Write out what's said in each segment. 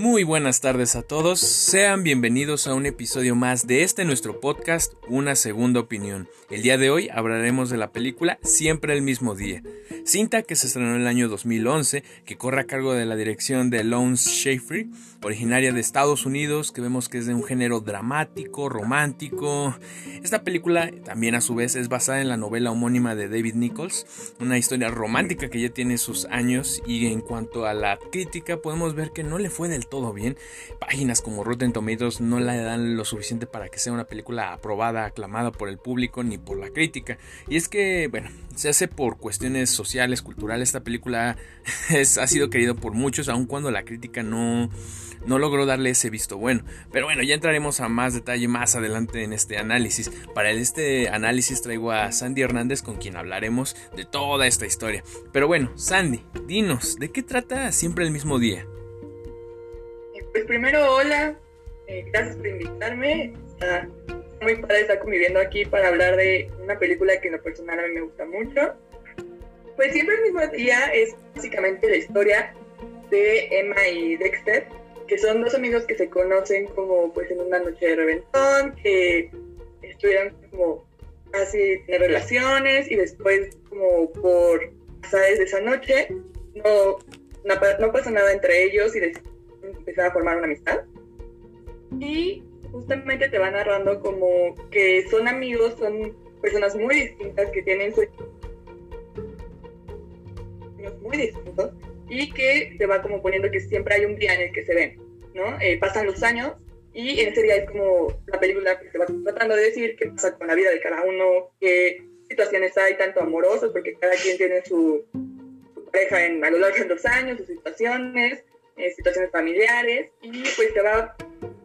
Muy buenas tardes a todos, sean bienvenidos a un episodio más de este nuestro podcast, Una Segunda Opinión. El día de hoy hablaremos de la película Siempre el mismo día, cinta que se estrenó en el año 2011, que corre a cargo de la dirección de Lawrence Schaefer, originaria de Estados Unidos, que vemos que es de un género dramático, romántico. Esta película también a su vez es basada en la novela homónima de David Nichols, una historia romántica que ya tiene sus años y en cuanto a la crítica podemos ver que no le fue del todo bien. Páginas como Rotten Tomatoes no la dan lo suficiente para que sea una película aprobada, aclamada por el público ni por la crítica. Y es que, bueno, se hace por cuestiones sociales, culturales. Esta película es, ha sido querida por muchos, aun cuando la crítica no, no logró darle ese visto bueno. Pero bueno, ya entraremos a más detalle más adelante en este análisis. Para este análisis traigo a Sandy Hernández con quien hablaremos de toda esta historia. Pero bueno, Sandy, dinos, ¿de qué trata siempre el mismo día? Pues primero, hola, eh, gracias por invitarme. Está muy padre estar conviviendo aquí para hablar de una película que en lo personal a mí me gusta mucho. Pues siempre el mismo día es básicamente la historia de Emma y Dexter, que son dos amigos que se conocen como pues en una noche de reventón, que estuvieron como casi en relaciones y después como por sabes de esa noche no, no, pasa nada entre ellos y empezar a formar una amistad. Y justamente te va narrando como que son amigos, son personas muy distintas que tienen sueños muy distintos y que te va como poniendo que siempre hay un día en el que se ven, ¿no? Eh, pasan los años y en ese día es como la película que te va tratando de decir qué pasa con la vida de cada uno, qué situaciones hay, tanto amorosas, porque cada quien tiene su, pareja en, a lo largo de los años, sus situaciones, eh, situaciones familiares, y pues te va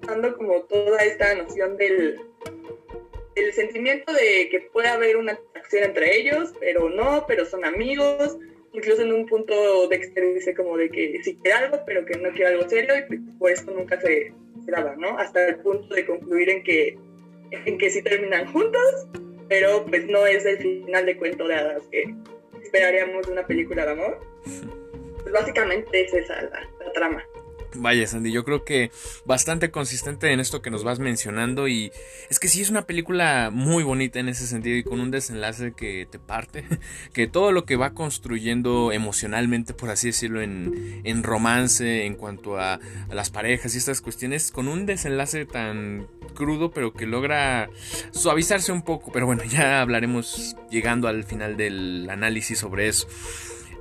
dando como toda esta noción del, el sentimiento de que puede haber una atracción entre ellos, pero no, pero son amigos. Incluso en un punto Dexter dice como de que sí quiere algo, pero que no quiere algo serio y por eso nunca se, se daba, ¿no? Hasta el punto de concluir en que, en que sí terminan juntos, pero pues no es el final de cuento de hadas que esperaríamos de una película de amor. Pues básicamente es esa la trama. Vaya, Sandy, yo creo que bastante consistente en esto que nos vas mencionando y es que sí es una película muy bonita en ese sentido y con un desenlace que te parte, que todo lo que va construyendo emocionalmente, por así decirlo, en, en romance, en cuanto a, a, las parejas y estas cuestiones, con un desenlace tan crudo pero que logra suavizarse un poco, pero bueno, ya hablaremos llegando al final del análisis sobre eso.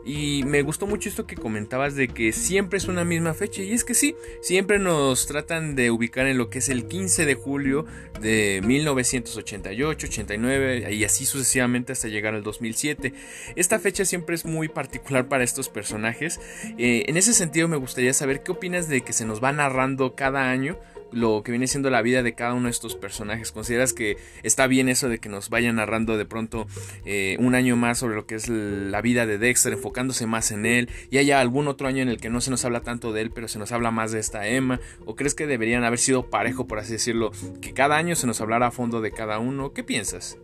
Y me gustó mucho esto que comentabas de que siempre es una misma fecha. Y es que sí, siempre nos tratan de ubicar en lo que es el 15 de julio de 1988, 89 y así sucesivamente hasta llegar al 2007. Esta fecha siempre es muy particular para estos personajes. Eh, en ese sentido me gustaría saber qué opinas de que se nos va narrando cada año lo que viene siendo la vida de cada uno de estos personajes. ¿Consideras que está bien eso de que nos vayan narrando de pronto eh, un año más sobre lo que es la vida de Dexter, enfocándose más en él, y haya algún otro año en el que no se nos habla tanto de él, pero se nos habla más de esta Emma? ¿O crees que deberían haber sido parejo, por así decirlo, que cada año se nos hablara a fondo de cada uno? ¿Qué piensas?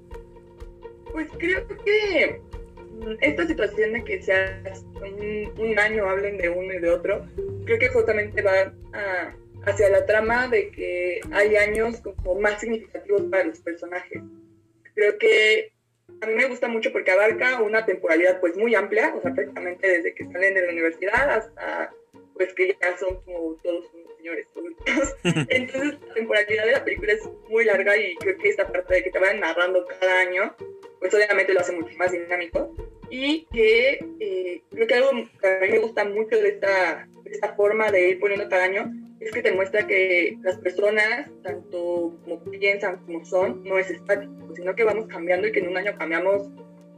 Pues creo que esta situación de que sea un año hablen de uno y de otro, creo que justamente va a hacia la trama de que hay años como más significativos para los personajes. Creo que a mí me gusta mucho porque abarca una temporalidad pues muy amplia, o sea, prácticamente desde que salen de la universidad hasta pues que ya son como todos unos señores adultos. Entonces la temporalidad de la película es muy larga y creo que esta parte de que te vayan narrando cada año, pues obviamente lo hace mucho más dinámico. Y que eh, creo que algo que a mí me gusta mucho de esta, de esta forma de ir poniendo cada año es que te muestra que las personas, tanto como piensan como son, no es estático, sino que vamos cambiando y que en un año cambiamos,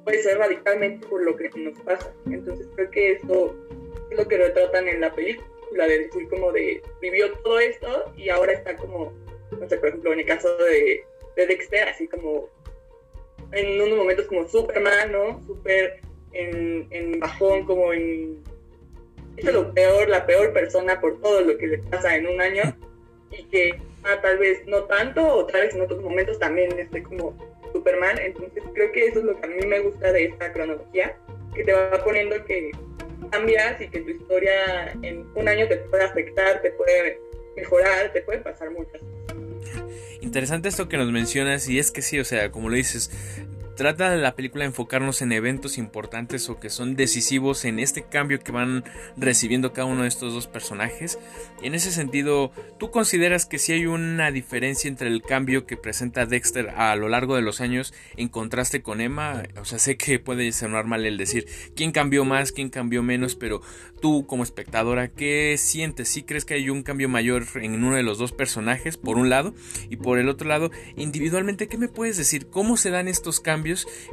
puede ser radicalmente por lo que nos pasa. Entonces creo que eso es lo que retratan en la película, de decir como de vivió todo esto y ahora está como, no sé, por ejemplo, en el caso de, de Dexter, así como en unos momentos como Superman, ¿no? Súper en, en bajón, como en es lo peor, la peor persona por todo lo que le pasa en un año y que ah, tal vez no tanto o tal vez en otros momentos también esté como Superman. Entonces creo que eso es lo que a mí me gusta de esta cronología, que te va poniendo que cambias y que tu historia en un año te puede afectar, te puede mejorar, te puede pasar muchas cosas. Interesante esto que nos mencionas y es que sí, o sea, como lo dices, Trata la película enfocarnos en eventos importantes o que son decisivos en este cambio que van recibiendo cada uno de estos dos personajes. En ese sentido, ¿tú consideras que si hay una diferencia entre el cambio que presenta Dexter a lo largo de los años en contraste con Emma? O sea, sé que puede sonar mal el decir quién cambió más, quién cambió menos, pero tú como espectadora, ¿qué sientes? ¿Sí crees que hay un cambio mayor en uno de los dos personajes, por un lado? Y por el otro lado, individualmente, ¿qué me puedes decir? ¿Cómo se dan estos cambios?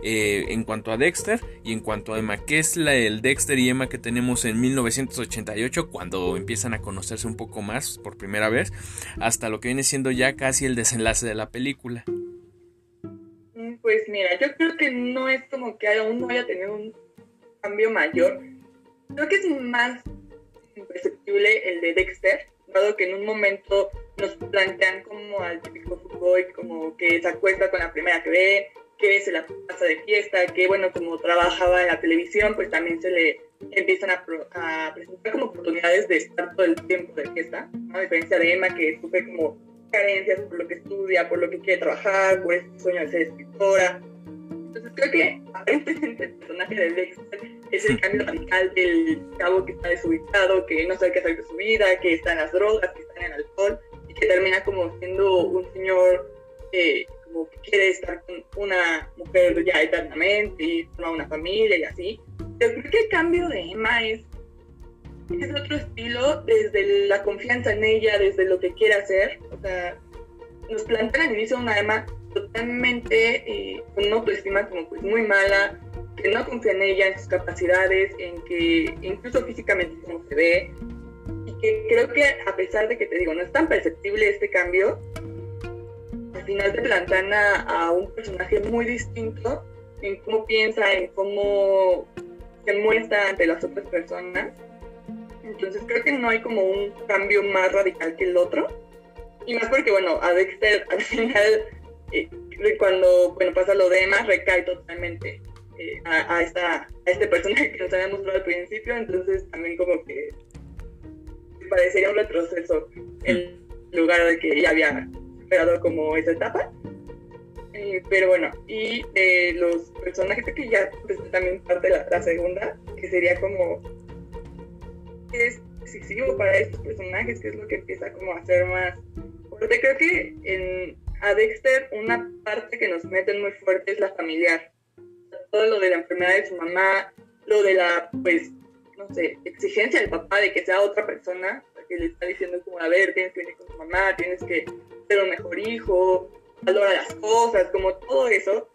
Eh, en cuanto a Dexter y en cuanto a Emma, que es la, el Dexter y Emma que tenemos en 1988 cuando empiezan a conocerse un poco más por primera vez, hasta lo que viene siendo ya casi el desenlace de la película. Mm, pues mira, yo creo que no es como que aún no haya tenido un cambio mayor. Creo que es más imperceptible el de Dexter, dado que en un momento nos plantean como al típico boy, como que se acuesta con la primera que ve, que se la pasa de fiesta, que bueno, como trabajaba en la televisión, pues también se le empiezan a, presentar como oportunidades de estar todo el tiempo de fiesta, a diferencia de Emma que sufre como carencias por lo que estudia, por lo que quiere trabajar, por ese sueño de ser escritora. Entonces creo que aparentemente el personaje de Dexter es el cambio radical del cabo que está desubicado, que no sabe qué hacer de su vida, que está en las drogas, que está en el alcohol y que termina como siendo un señor eh, como que quiere estar con una mujer ya eternamente y formar una familia y así. Pero creo que el cambio de Emma es, es otro estilo, desde la confianza en ella, desde lo que quiere hacer. O sea, nos plantean al inicio una Emma totalmente eh, con una autoestima como pues muy mala, que no confía en ella, en sus capacidades, en que incluso físicamente como se ve, y que creo que a pesar de que te digo, no es tan perceptible este cambio, final te plantean a, un personaje muy distinto en cómo piensa, en cómo se muestra ante las otras personas. Entonces creo que no hay como un cambio más radical que el otro. Y más porque, bueno, a Dexter al final, eh, cuando bueno, pasa lo de Emma, recae totalmente eh, a, esta, a este personaje que nos había mostrado al principio. Entonces también como que parecería un retroceso en lugar de que ya había esperado como esa etapa. Eh, pero bueno, y de los personajes que ya pues, también parte de la, segunda, que sería como es decisivo para estos personajes, que es lo que empieza como a hacer más porque Creo que en a Dexter una parte que nos meten muy fuerte es la familiar. Todo lo de la enfermedad de su mamá, lo de la, pues, no sé, exigencia del papá de que sea otra persona, que le está diciendo como, a ver, tienes que venir con tu mamá, tienes que ser un mejor hijo, valora las cosas, como todo eso.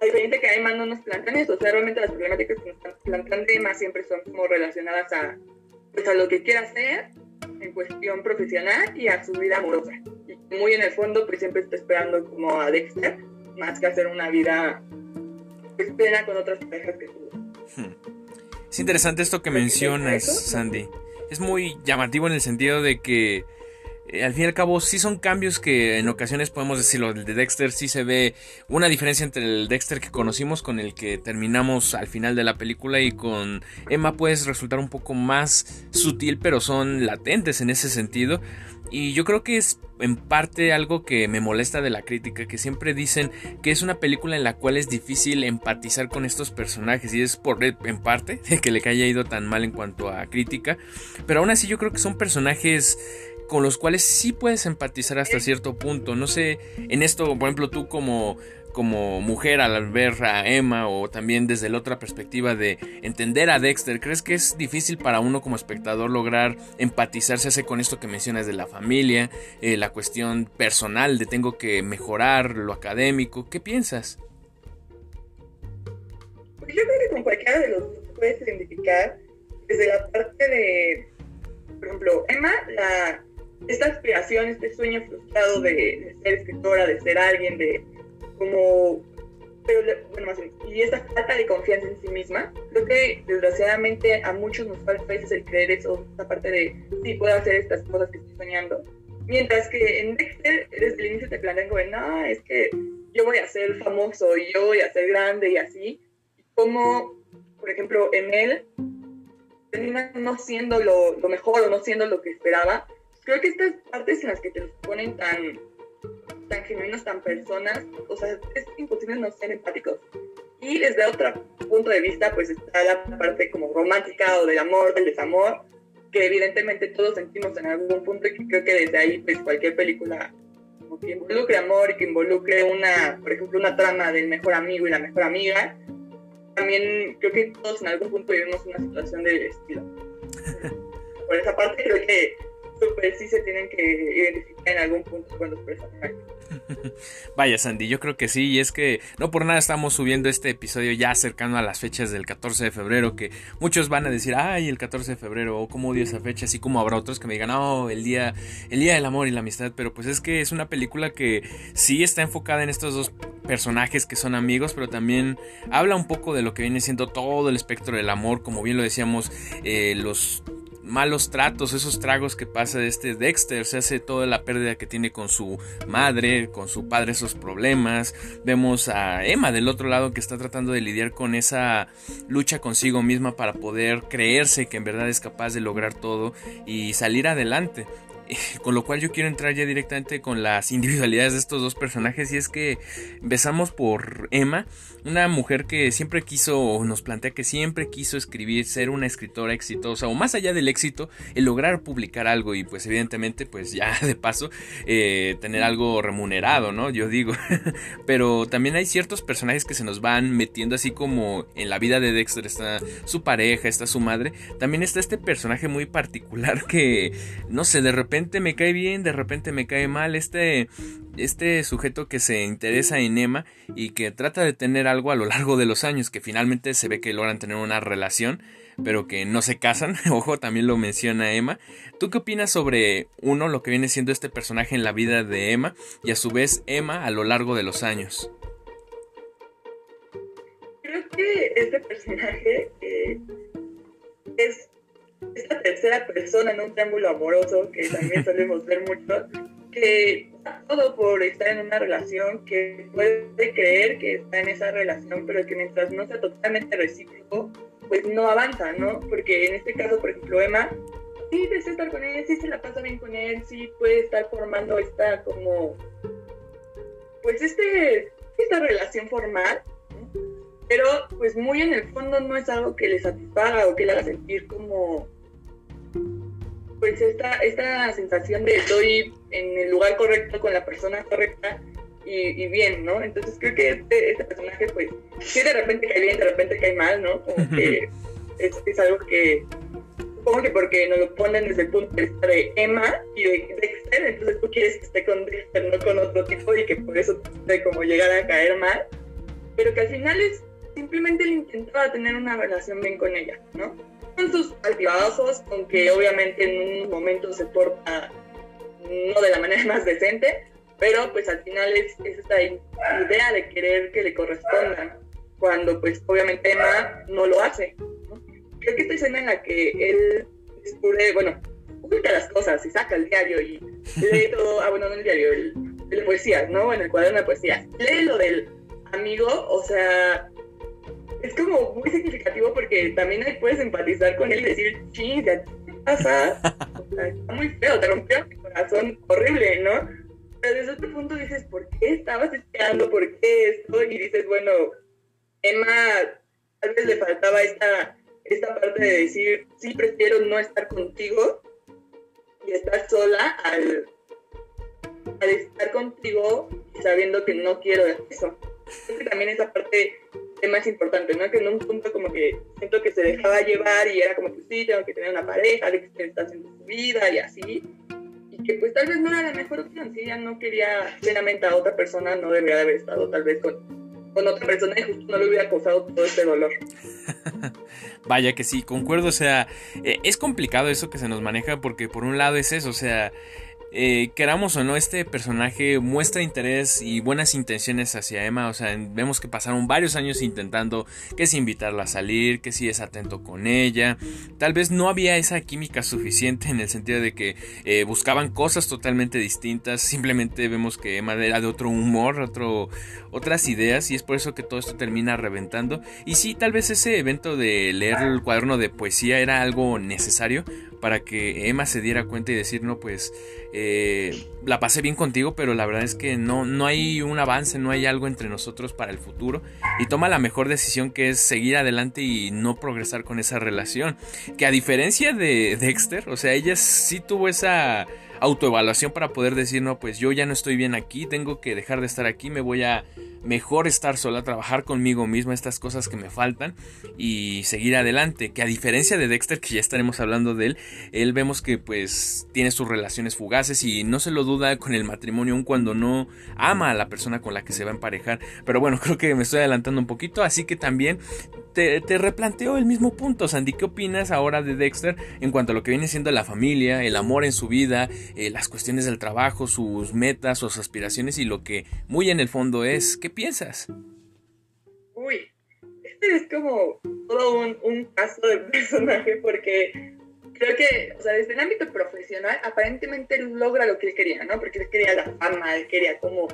A diferencia que además no nos plantean eso, o sea, realmente las problemáticas que nos plantean temas siempre son como relacionadas a, pues, a lo que quiera hacer en cuestión profesional y a su vida amorosa. Y muy en el fondo, pues siempre está esperando como a Dexter, más que hacer una vida pues, plena con otras parejas que tuvo. Hmm. Es interesante esto que mencionas, Sandy. Es muy llamativo en el sentido de que eh, al fin y al cabo sí son cambios que en ocasiones podemos decirlo, el de Dexter sí se ve una diferencia entre el Dexter que conocimos con el que terminamos al final de la película y con Emma puede resultar un poco más sutil pero son latentes en ese sentido. Y yo creo que es en parte algo que me molesta de la crítica, que siempre dicen que es una película en la cual es difícil empatizar con estos personajes y es por en parte que le haya ido tan mal en cuanto a crítica, pero aún así yo creo que son personajes con los cuales sí puedes empatizar hasta cierto punto. No sé, en esto, por ejemplo, tú como, como mujer al ver a Emma o también desde la otra perspectiva de entender a Dexter, ¿crees que es difícil para uno como espectador lograr empatizarse hace con esto que mencionas de la familia, eh, la cuestión personal de tengo que mejorar lo académico? ¿Qué piensas? Pues yo creo que con cualquiera de los dos puedes identificar desde la parte de, por ejemplo, Emma, la esta aspiración, este sueño frustrado de, ser escritora, de ser alguien, de como, pero, bueno, y esta falta de confianza en sí misma, creo que desgraciadamente a muchos nos falta a veces el creer eso, esta parte de, sí, puedo hacer estas cosas que estoy soñando. Mientras que en Dexter, desde el inicio te plantean como, no, es que yo voy a ser famoso y yo voy a ser grande y así. Como, por ejemplo, en él termina no siendo lo, lo, mejor o no siendo lo que esperaba. Creo que estas partes en las que te los ponen tan, tan genuinos, tan personas, o sea, es imposible no ser empáticos. Y desde otro punto de vista, pues está la parte como romántica o del amor, del desamor, que evidentemente todos sentimos en algún punto y que creo que desde ahí, pues cualquier película que involucre amor y que involucre una, por ejemplo, una trama del mejor amigo y la mejor amiga, también creo que todos en algún punto vivimos una situación de estilo. Por esa parte creo que super sí se tienen que identificar en algún punto con los personajes. Vaya Sandy, yo creo que sí, y es que no por nada estamos subiendo este episodio ya cercano a las fechas del 14 de febrero, que muchos van a decir, ay, el 14 de febrero, o cómo odio esa fecha, así como habrá otros que me digan, no, el día, el día del amor y la amistad, pero pues es que es una película que sí está enfocada en estos dos personajes que son amigos, pero también habla un poco de lo que viene siendo todo el espectro del amor, como bien lo decíamos, eh, los malos tratos, esos tragos que pasa de este Dexter, se hace toda la pérdida que tiene con su madre, con su padre, esos problemas. Vemos a Emma del otro lado que está tratando de lidiar con esa lucha consigo misma para poder creerse que en verdad es capaz de lograr todo y salir adelante. Con lo cual yo quiero entrar ya directamente con las individualidades de estos dos personajes y es que empezamos por Emma, una mujer que siempre quiso, o nos plantea que siempre quiso escribir, ser una escritora exitosa o más allá del éxito, el lograr publicar algo y pues evidentemente pues ya de paso eh, tener algo remunerado, ¿no? Yo digo, pero también hay ciertos personajes que se nos van metiendo así como en la vida de Dexter está su pareja, está su madre, también está este personaje muy particular que no sé, de repente me cae bien, de repente me cae mal. Este, este sujeto que se interesa en Emma y que trata de tener algo a lo largo de los años, que finalmente se ve que logran tener una relación, pero que no se casan. Ojo, también lo menciona Emma. ¿Tú qué opinas sobre uno, lo que viene siendo este personaje en la vida de Emma y a su vez Emma a lo largo de los años? Creo que este personaje eh, es esta tercera persona en un triángulo amoroso, que también solemos ver mucho, que todo por estar en una relación, que puede creer que está en esa relación, pero que mientras no sea totalmente recíproco, pues no avanza, ¿no? Porque en este caso, por ejemplo, Emma, sí desea estar con él, sí se la pasa bien con él, sí puede estar formando esta como, pues este, esta relación formal, pero pues muy en el fondo no es algo que le satisfaga o que le haga sentir como pues esta, esta sensación de estoy en el lugar correcto con la persona correcta y, bien, ¿no? Entonces creo que este, este, personaje, pues, sí de repente cae bien, de repente cae mal, ¿no? Como que es, es, algo que, supongo que porque nos lo ponen desde el punto de vista de Emma y de Dexter, entonces tú quieres que esté con Dexter, no con otro tipo, y que por eso te como llegar a caer mal, pero que al final es simplemente él intentaba tener una relación bien con ella, ¿no? Con sus altibajos, aunque obviamente en un momento se porta no de la manera más decente, pero pues al final es, esta idea de querer que le correspondan, cuando pues obviamente Emma no lo hace. Creo que esta escena en la que él descubre, bueno, publica las cosas y saca el diario y lee todo, ah bueno, no el diario, el, de poesías, ¿no? En el cuaderno de poesías. Lee lo del amigo, o sea, es como muy significativo porque también ahí puedes empatizar con él y decir, sí, ¿qué pasa? está muy feo, te rompió el corazón horrible, ¿no? Pero desde otro punto dices, ¿por qué estabas esperando? ¿Por qué esto? Y dices, bueno, Emma tal vez le faltaba esta, esta parte de decir, sí, prefiero no estar contigo y estar sola al, al estar contigo sabiendo que no quiero eso. Creo que también esa parte más importante, ¿no? Que en un punto como que siento que se dejaba llevar y era como que sí, tengo que tener una pareja, de que está haciendo su vida y así. Y que pues tal vez no era la mejor opción, si ella no quería plenamente a otra persona, no debería de haber estado tal vez con, con otra persona y justo no le hubiera causado todo este dolor. Vaya que sí, concuerdo, o sea, eh, es complicado eso que se nos maneja porque por un lado es eso, o sea, eh, queramos o no, este personaje muestra interés y buenas intenciones hacia Emma. O sea, vemos que pasaron varios años intentando que si invitarla a salir, que si es atento con ella. Tal vez no había esa química suficiente en el sentido de que eh, buscaban cosas totalmente distintas. Simplemente vemos que Emma era de otro humor, otro, otras ideas y es por eso que todo esto termina reventando. Y sí, tal vez ese evento de leer el cuaderno de poesía era algo necesario para que Emma se diera cuenta y decir, no, pues la pasé bien contigo, pero la verdad es que no, no hay un avance, no hay algo entre nosotros para el futuro. Y toma la mejor decisión que es seguir adelante y no progresar con esa relación. Que a diferencia de Dexter, o sea, ella sí tuvo esa autoevaluación para poder decir, no, pues yo ya no estoy bien aquí, tengo que dejar de estar aquí, me voy a mejor estar sola, trabajar conmigo misma estas cosas que me faltan y seguir adelante. Que a diferencia de Dexter, que ya estaremos hablando de él, él vemos que pues tiene sus relaciones fugaces y no se lo duda con el matrimonio aun cuando no ama a la persona con la que se va a emparejar. Pero bueno, creo que me estoy adelantando un poquito, así que también te, replanteo el mismo punto, Sandy. ¿Qué opinas ahora de Dexter en cuanto a lo que viene siendo la familia, el amor en su vida, eh, las cuestiones del trabajo, sus metas, sus aspiraciones y lo que muy en el fondo es? ¿Qué piensas? Uy, este es como todo un, caso de personaje porque creo que, o sea, desde el ámbito profesional, aparentemente él logra lo que él quería, ¿no? Porque él quería la fama, él quería como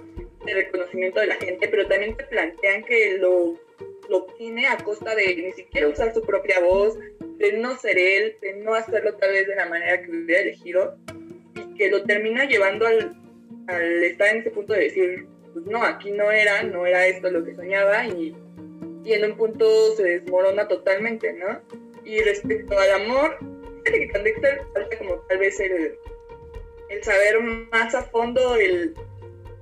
el reconocimiento de la gente, pero también te plantean que lo, lo obtiene a costa de ni siquiera usar su propia voz, de no ser él, de no hacerlo tal vez de la manera que hubiera elegido, y que lo termina llevando al, al estar en ese punto de decir, pues no, aquí no era, no era esto lo que soñaba y, y en un punto se desmorona totalmente, ¿no? Y respecto al amor, que falta como tal vez el, el saber más a fondo el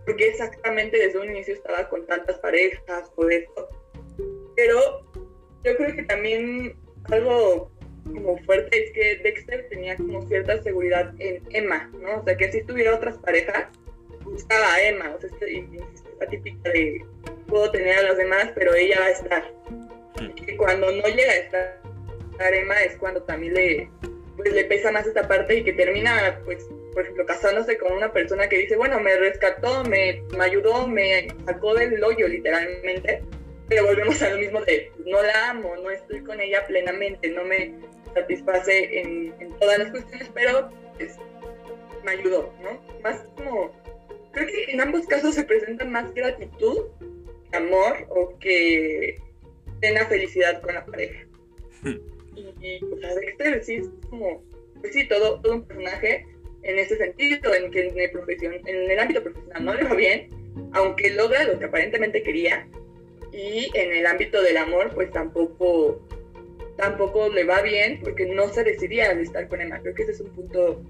por qué exactamente desde un inicio estaba con tantas parejas o esto. Pero yo creo que también algo como fuerte es que Dexter tenía como cierta seguridad en Emma, ¿no? O sea, que si tuviera otras parejas, buscaba a Emma, o sea, esta típica de puedo tener a los demás, pero ella va a estar. Y cuando no llega a estar Emma es cuando también le, pues, le pesa más esta parte y que termina, pues, por ejemplo, casándose con una persona que dice, bueno, me rescató, me, me ayudó, me sacó del hoyo literalmente, pero volvemos a lo mismo de, no la amo, no estoy con ella plenamente, no me satisface en, en todas las cuestiones, pero pues, me ayudó, ¿no? Más como creo que en ambos casos se presenta más gratitud que amor o que tenga felicidad con la pareja. y, o sea, Dexter sí es como, pues sí, todo, todo un personaje en ese sentido, en que en el, profesión, en el ámbito profesional no le va bien, aunque logra lo que aparentemente quería, y en el ámbito del amor, pues tampoco tampoco le va bien porque no se decidía al estar con Emma. Creo que ese es un punto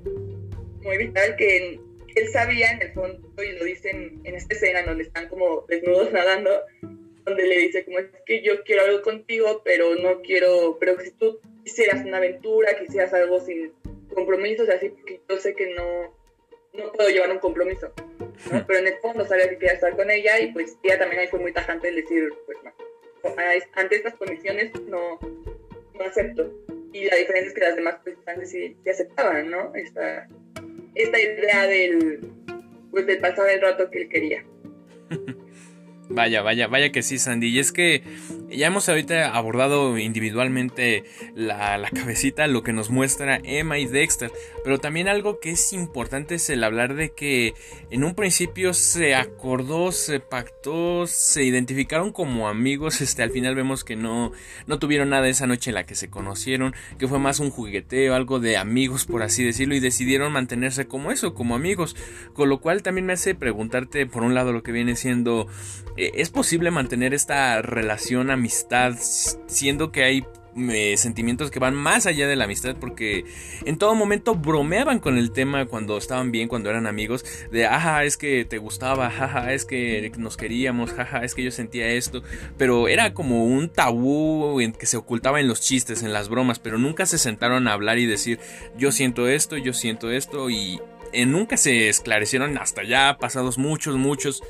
muy vital que él sabía en el fondo, y lo dicen en esta escena donde están como desnudos nadando, donde le dice como es que yo quiero algo contigo, pero no quiero, pero si tú quisieras una aventura, quisieras algo sin compromisos, así, porque yo sé que no, no puedo llevar un compromiso, pero en el fondo sabía que quería estar con ella y pues ella también ahí fue muy tajante el decir, pues no, ante estas condiciones no, no acepto. Y la diferencia es que las demás pues sí, sí aceptaban, ¿no? Esta, esta idea del, pues, del pasar el rato que él quería. Vaya, vaya, vaya que sí, Sandy. Y es que ya hemos ahorita abordado individualmente la, la, cabecita, lo que nos muestra Emma y Dexter. Pero también algo que es importante es el hablar de que en un principio se acordó, se pactó, se identificaron como amigos. Este, al final vemos que no, no tuvieron nada esa noche en la que se conocieron, que fue más un jugueteo, algo de amigos, por así decirlo, y decidieron mantenerse como eso, como amigos. Con lo cual también me hace preguntarte, por un lado, lo que viene siendo eh, ¿Es posible mantener esta relación, amistad, siendo que hay sentimientos que van más allá de la amistad? Porque en todo momento bromeaban con el tema cuando estaban bien, cuando eran amigos, de, ajá, es que te gustaba, jaja, es que nos queríamos, jaja, es que yo sentía esto, pero era como un tabú en que se ocultaba en los chistes, en las bromas, pero nunca se sentaron a hablar y decir, yo siento esto, yo siento esto, y eh, nunca se esclarecieron hasta ya pasados muchos, muchos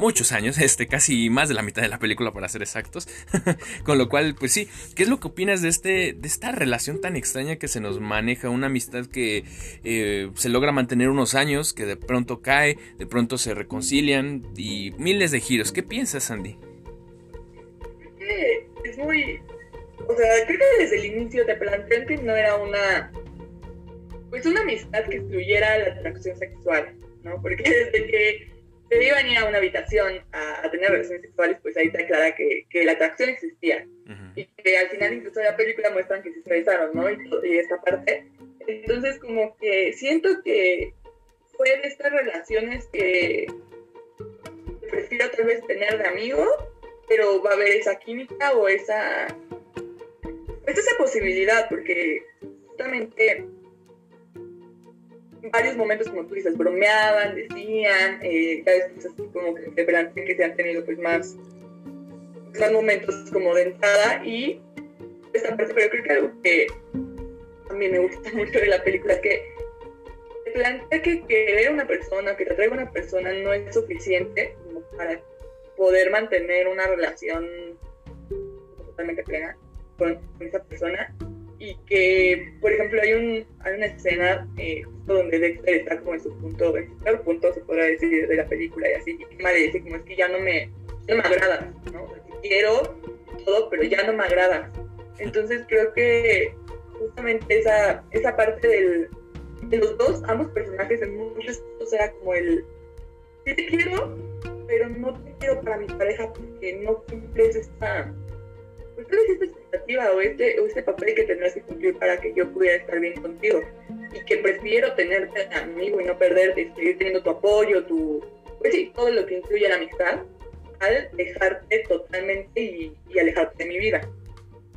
muchos años, este, casi más de la mitad de la película para ser exactos. Con lo cual, pues sí, ¿qué es lo que opinas de, este, de esta relación tan extraña que se nos maneja? Una amistad que eh, se logra mantener unos años, que de pronto cae, de pronto se reconcilian y miles de giros. ¿Qué piensas, Sandy? Es muy... O sea, creo que desde el inicio te plantean que no era una... Pues una amistad que excluyera la atracción sexual, ¿no? Porque desde que se iban a ir a una habitación a, tener relaciones sexuales, pues ahí te aclara que, que la atracción existía. Y que al final incluso de la película muestran que se besaron, ¿no? Y, esta parte. Entonces como que siento que fue de estas relaciones que prefiero tal vez tener de amigo, pero va a haber esa química o esa... Pues esa posibilidad, porque justamente varios momentos, como tú dices, bromeaban, decían, eh, ya después así como que de que se han tenido pues más, más momentos como de entrada y esta parte, pero creo que algo que a mí me gusta mucho de la película es que te plantea que querer a una persona, que te atraiga una persona no es suficiente para poder mantener una relación totalmente plena con esa persona y que, por ejemplo, hay, un, hay una escena eh, justo donde Dexter está como en su punto, en su punto, se podrá decir, de la película y así, y Emma le dice como es que ya no me, no me agrada, ¿no? quiero todo, pero ya no me agrada. Entonces creo que justamente esa, esa parte del, de los dos, ambos personajes en muchos o sea, como el, sí te quiero, pero no te quiero para mi pareja porque no cumples esta pues esta expectativa o este, o este papel que tendrás que cumplir para que yo pudiera estar bien contigo. Y que prefiero tenerte amigo y no perderte, y seguir teniendo tu apoyo, tu, pues sí, todo lo que incluye la amistad, al dejarte totalmente y, alejarte de mi vida.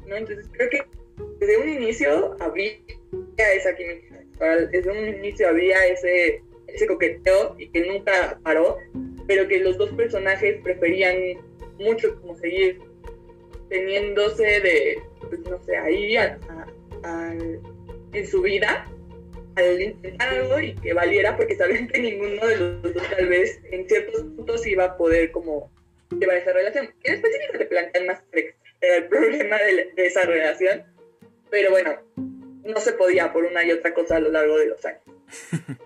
¿no? Entonces creo que desde un inicio había esa química desde un inicio había ese, ese coqueteo y que nunca paró, pero que los dos personajes preferían mucho como seguir teniéndose de, pues, no sé, ahí en su vida al intentar algo y que valiera porque sabían que ninguno de los dos tal vez en ciertos puntos iba a poder como llevar esa relación. En específico te plantean más el problema de, esa relación, pero bueno, no se podía por una y otra cosa a lo largo de los años.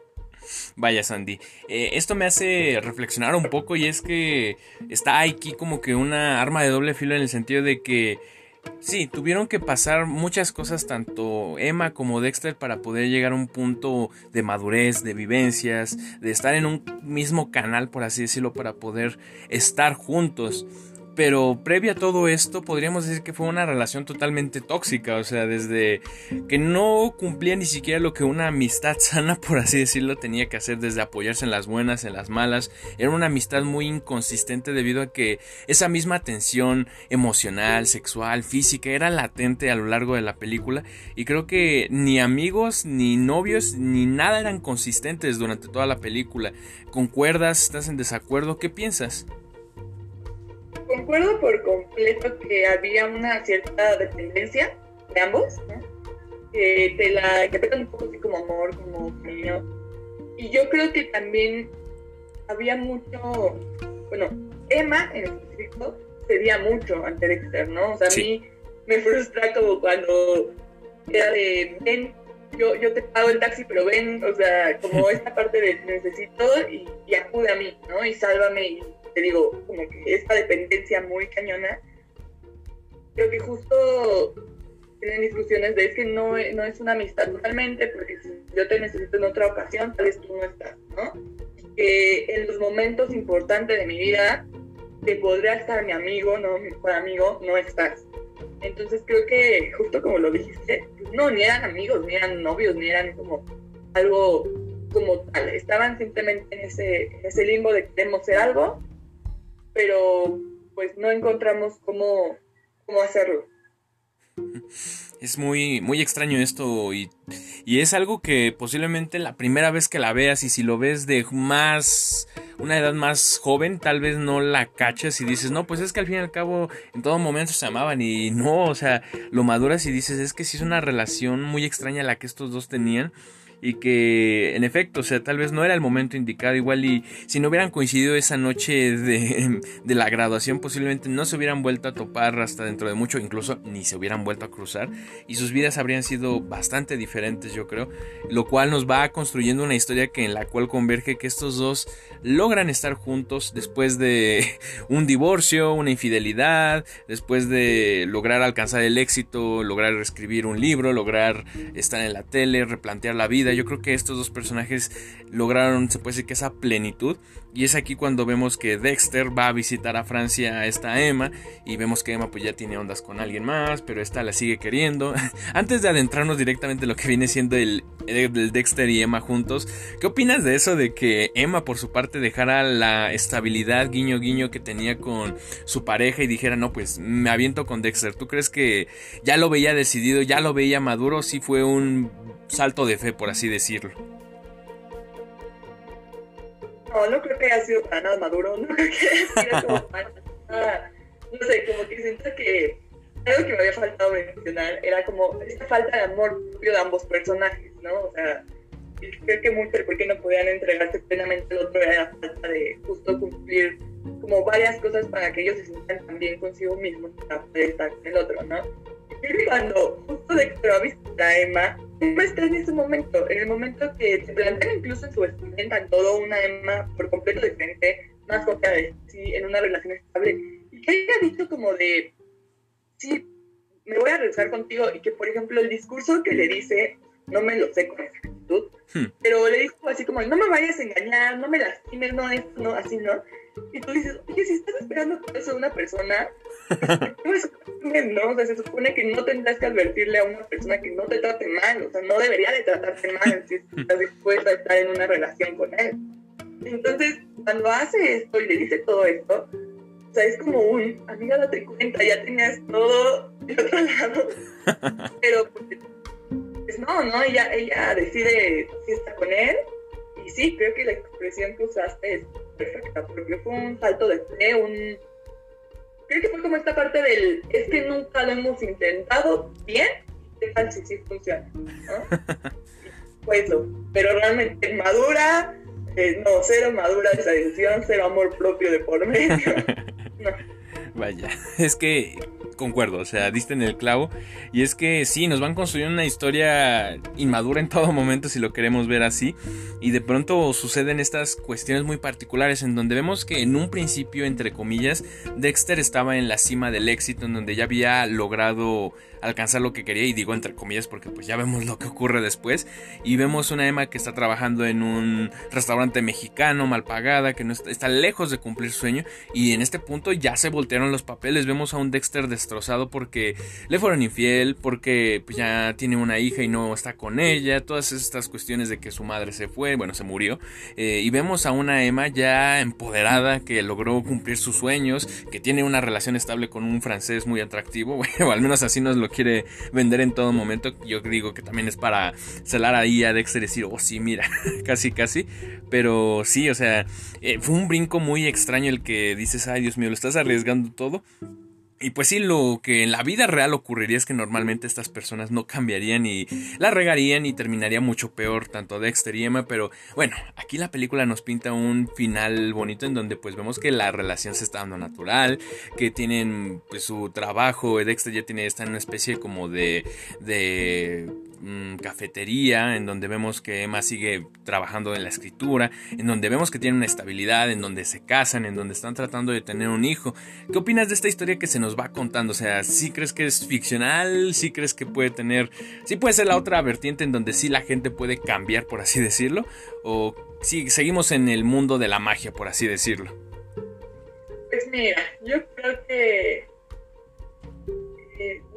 Vaya Sandy, eh, esto me hace reflexionar un poco y es que está aquí como que una arma de doble filo en el sentido de que sí, tuvieron que pasar muchas cosas tanto Emma como Dexter para poder llegar a un punto de madurez, de vivencias, de estar en un mismo canal, por así decirlo, para poder estar juntos. Pero previo a todo esto, podríamos decir que fue una relación totalmente tóxica. O sea, desde que no cumplía ni siquiera lo que una amistad sana, por así decirlo, tenía que hacer, desde apoyarse en las buenas, en las malas. Era una amistad muy inconsistente debido a que esa misma tensión emocional, sexual, física, era latente a lo largo de la película. Y creo que ni amigos, ni novios, ni nada eran consistentes durante toda la película. ¿Concuerdas? ¿Estás en desacuerdo? ¿Qué piensas? Concuerdo por completo que había una cierta dependencia de ambos, ¿no? que te la interpretan un poco así como amor, como cariño. Y yo creo que también había mucho, bueno, Emma en específico cedía mucho ante Dexter, ¿no? O sea, a mí me frustra como cuando era de, ven, yo, yo te pago el taxi, pero ven, o sea, como esta parte de necesito y, y acude a mí, ¿no? Y sálvame y te digo, como que esta dependencia muy cañona, creo que justo tienen discusiones de es que no, no es una amistad totalmente, porque si yo te necesito en otra ocasión, tal vez tú no estás, ¿no? Que en los momentos importantes de mi vida, te podría estar mi amigo, no mi mejor amigo, no estás. Entonces creo que, justo como lo dijiste, no, ni eran amigos, ni eran novios, ni eran como algo como tal. Estaban simplemente en ese, en ese limbo de queremos ser algo, pero pues no encontramos cómo, cómo hacerlo. Es muy, muy extraño esto y, y, es algo que posiblemente la primera vez que la veas y si lo ves de más, una edad más joven, tal vez no la cachas y dices, no, pues es que al fin y al cabo en todo momento se amaban y no, o sea, lo maduras y dices, es que sí es una relación muy extraña la que estos dos tenían y que en efecto, o sea, tal vez no era el momento indicado, igual y si no hubieran coincidido esa noche de, de la graduación, posiblemente no se hubieran vuelto a topar hasta dentro de mucho, incluso ni se hubieran vuelto a cruzar y sus vidas habrían sido bastante diferentes, yo creo, lo cual nos va construyendo una historia que en la cual converge que estos dos logran estar juntos después de un divorcio, una infidelidad, después de lograr alcanzar el éxito, lograr escribir un libro, lograr estar en la tele, replantear la Yo creo que estos dos personajes lograron, se puede decir que esa plenitud. Y es aquí cuando vemos que Dexter va a visitar a Francia a esta Emma y vemos que Emma pues ya tiene ondas con alguien más, pero esta la sigue queriendo. Antes de adentrarnos directamente en lo que viene siendo el, el, Dexter y Emma juntos, ¿qué opinas de eso de que Emma por su parte dejara la estabilidad guiño guiño que tenía con su pareja y dijera, no, pues me aviento con Dexter? ¿Tú crees que ya lo veía decidido, ya lo veía maduro? Sí fue un salto de fe, por así decirlo. No, no creo que haya sido para nada maduro, no creo que haya sido como para nada, no sé, como que siento que algo que me había faltado mencionar era como esta falta de amor propio de ambos personajes, ¿no? O sea, creo que mucho el por qué no podían entregarse plenamente al otro era la falta de justo cumplir como varias cosas para que ellos se sientan también consigo mismos para poder estar con el otro, ¿no? Y cuando justo de que lo ha visto a Emma, Emma está en ese momento, en el momento que se plantean incluso en su vestimenta en todo una Emma por completo diferente, más copia de sí, en una relación estable, y que haya dicho como de, sí, me voy a regresar contigo, y que por ejemplo el discurso que le dice, no me lo sé con exactitud, hmm. pero le dijo así como, no me vayas a engañar, no me lastimes, no, esto, no, así, ¿no? Y tú dices, oye, si estás esperando eso de una persona, no es ¿no? O sea, se supone que no tendrás que advertirle a una persona que no te trate mal, o sea, no debería de tratarte mal si estás dispuesta a estar en una relación con él. Entonces, cuando hace esto y le dice todo esto, o sea, es como un, amiga, date cuenta, ya tenías todo del otro lado, pero pues, pues no, ¿no? Ella, ella decide si está con él, y sí, creo que la expresión que usaste es perfecta, porque fue un salto de fe, un... Creo que fue como esta parte del, es que nunca lo hemos intentado bien, tal si sí funciona, ¿no? Pues eso, pero realmente madura, eh, no, cero madura esa decisión, cero amor propio de por medio, no. Vaya, es que concuerdo, o sea, diste en el clavo. Y es que sí, nos van construyendo una historia inmadura en todo momento, si lo queremos ver así. Y de pronto suceden estas cuestiones muy particulares en donde vemos que en un principio, entre comillas, Dexter estaba en la cima del éxito, en donde ya había logrado alcanzar lo que quería y digo entre comillas porque pues ya vemos lo que ocurre después y vemos una Emma que está trabajando en un restaurante mexicano mal pagada que no está, lejos de cumplir su sueño y en este punto ya se voltearon los papeles vemos a un Dexter destrozado porque le fueron infiel porque pues, ya tiene una hija y no está con ella todas estas cuestiones de que su madre se fue bueno se murió eh, y vemos a una Emma ya empoderada que logró cumplir sus sueños que tiene una relación estable con un francés muy atractivo bueno, al menos así nos lo quiere vender en todo momento. Yo digo que también es para celar ahí a Dexter y decir, oh sí, mira, casi, casi. Pero sí, o sea, eh, fue un brinco muy extraño el que dices, ay Dios mío, lo estás arriesgando todo. Y pues sí, lo que en la vida real ocurriría es que normalmente estas personas no cambiarían y la regarían y terminaría mucho peor tanto Dexter y Emma, pero bueno, aquí la película nos pinta un final bonito en donde pues vemos que la relación se está dando natural, que tienen pues su trabajo, Dexter ya tiene está en una especie como de de Mm, cafetería, en donde vemos que Emma sigue trabajando en la escritura, en donde vemos que tiene una estabilidad, en donde se casan, en donde están tratando de tener un hijo. ¿Qué opinas de esta historia que se nos va contando? O sea, ¿sí crees que es ficcional? ¿Sí crees que puede tener... ¿Sí puede ser la otra vertiente en donde sí la gente puede cambiar, por así decirlo? ¿O sí, seguimos en el mundo de la magia, por así decirlo? Pues mira, yo creo que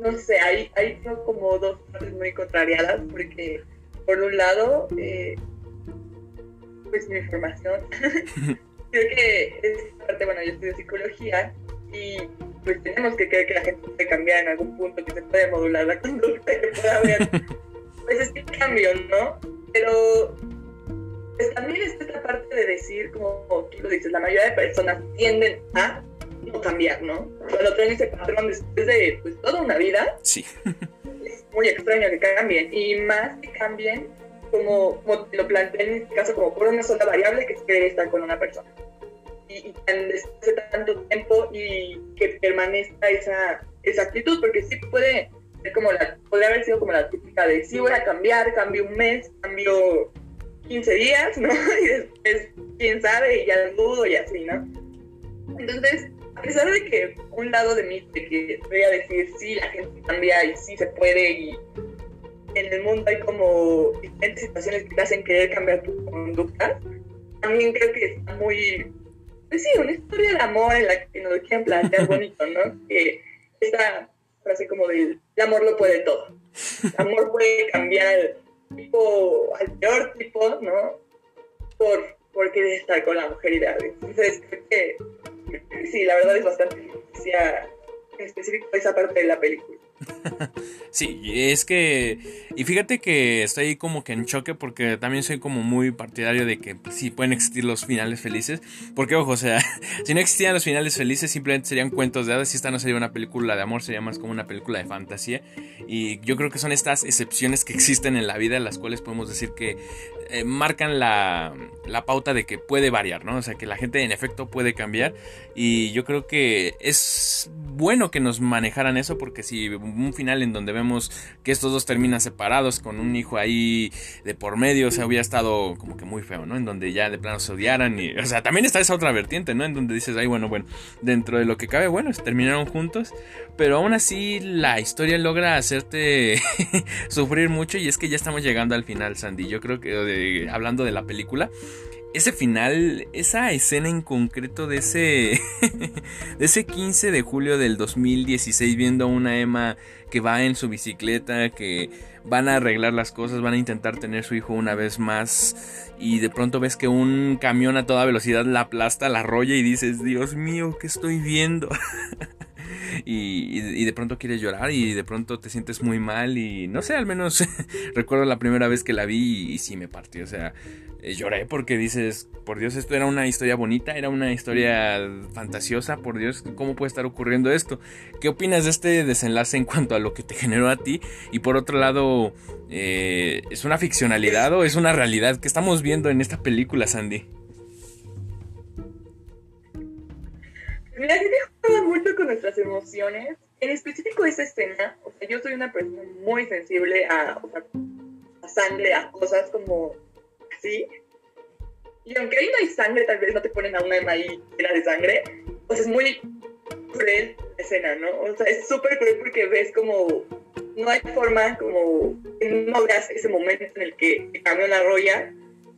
no sé, hay, hay como dos partes muy contrariadas, porque por un lado, eh, pues mi formación, creo que es parte, bueno, yo estudio psicología y pues tenemos que creer que la gente puede cambiar en algún punto, que se puede modular la conducta, que puede haber, pues este cambio, ¿no? Pero pues también está esta parte de decir, como tú lo dices, la mayoría de personas tienden a no cambiar, ¿no? Cuando traen ese patrón después de pues, toda una vida, sí. es muy extraño que cambien. Y más que cambien, como, como lo planteé en este caso, como por una sola variable que quiere estar con una persona. Y, después de tanto tiempo y que permanezca esa, esa actitud, porque sí puede ser como la, podría haber sido como la típica de sí voy a cambiar, cambio un mes, cambio 15 días, ¿no? Y después, quién sabe, y ya dudo y así, ¿no? Entonces, a pesar de que un lado de mí, de que voy a decir, sí, la gente cambia y sí se puede y en el mundo hay como diferentes situaciones que te hacen querer cambiar tu conducta, también creo que está muy, pues sí, una historia de amor en la que nos quieren plantear bonito, ¿no? Que esta frase como del el amor lo puede todo. El amor puede cambiar tipo, al peor tipo, ¿no? Por, por querer estar con la mujer ideal. Entonces, creo que sí, la verdad es bastante específico esa parte de la película. sí, es que. Y fíjate que estoy como que en choque porque también soy como muy partidario de que pues, sí pueden existir los finales felices. Porque, ojo, o sea, si no existían los finales felices, simplemente serían cuentos de hadas. Si esta no sería una película de amor, sería más como una película de fantasía. Y yo creo que son estas excepciones que existen en la vida, las cuales podemos decir que eh, marcan la, la pauta de que puede variar, ¿no? O sea, que la gente en efecto puede cambiar. Y yo creo que es bueno que nos manejaran eso porque si un final en donde vemos que estos dos terminan separados con un hijo ahí de por medio, o sea, hubiera estado como que muy feo, ¿no? En donde ya de plano se odiaran y, o sea, también está esa otra vertiente, ¿no? En donde dices, ay, bueno, bueno, dentro de lo que cabe, bueno, terminaron juntos, pero aún así la historia logra hacerte sufrir mucho y es que ya estamos llegando al final, Sandy. Yo creo que, hablando de la película, ese final, esa escena en concreto de ese, de ese 15 de julio del 2016 viendo a una Emma que va en su bicicleta, que van a arreglar las cosas, van a intentar tener su hijo una vez más y de pronto ves que un camión a toda velocidad la aplasta, la arrolla y dices, Dios mío, ¿qué estoy viendo? y, de pronto quieres llorar y de pronto te sientes muy mal y no sé, al menos recuerdo la primera vez que la vi y, sí me partió, o sea, eh, lloré porque dices, por Dios, esto era una historia bonita, era una historia fantasiosa, por Dios, ¿cómo puede estar ocurriendo esto? ¿Qué opinas de este desenlace en cuanto a lo que te generó a ti? Y por otro lado, eh, ¿es una ficcionalidad o es una realidad que estamos viendo en esta película, Sandy? Mira, sí juega mucho con nuestras emociones. En específico esa escena, o sea, yo soy una persona muy sensible a, a sangre, a cosas como así. Y aunque ahí no hay sangre, tal vez no te ponen a una Emma ahí llena de sangre, pues es muy cruel la escena, ¿no? O sea, es súper cruel porque ves como no hay forma como no veas ese momento en el que el camión la arrolla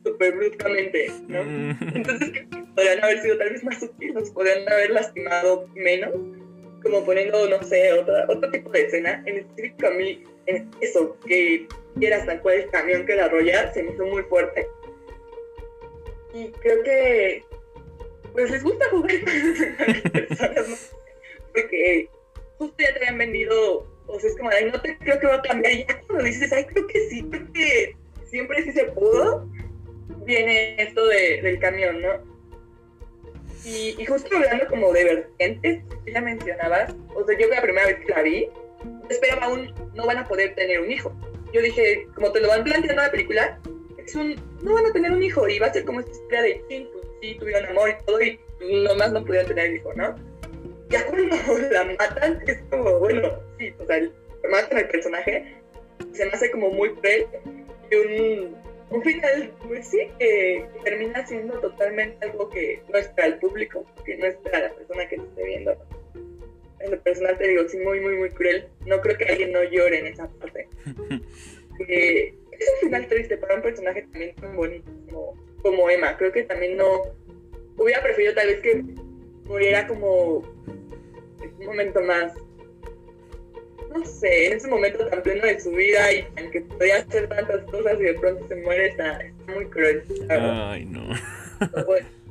súper bruscamente, ¿no? Mm. Entonces podrían haber sido tal vez más sutiles, podrían haber lastimado menos, como poniendo, no sé, otra, otro tipo de escena. En específico a mí, eso, que era tal cual el camión que la arrolla, se me hizo muy fuerte. Y creo que, pues les gusta jugar. Porque justo ya te habían vendido, o sea, es como, ay, no te creo que va a cambiar. Ya cuando dices, ay, creo que sí, creo que siempre sí se pudo, viene esto de, del camión, ¿no? Y, justo hablando como de vertientes, que ya mencionabas, o sea, yo la primera vez que la vi, esperaba un, no van a poder tener un hijo. Yo dije, como te lo van planteando en la película, es un, no van a tener un hijo y va a ser como esta historia de, sí, pues, sí, tuvieron amor y todo y nomás no pudieron tener hijo, ¿no? Ya cuando la matan, es como, bueno, sí, o sea, matan al personaje, se me hace como muy cruel y un un final, pues sí, que termina siendo totalmente algo que no es para el público, que no es para la persona que te esté viendo. En lo personal te digo, sí, muy, muy, muy cruel. No creo que alguien no llore en esa parte. es un final triste para un personaje también tan bonito como, como Emma. Creo que también no... Hubiera preferido tal vez que muriera como en un momento más no sé, en ese momento tan pleno de su vida y en que podía hacer tantas cosas y de pronto se muere, está, muy cruel. Ay, no.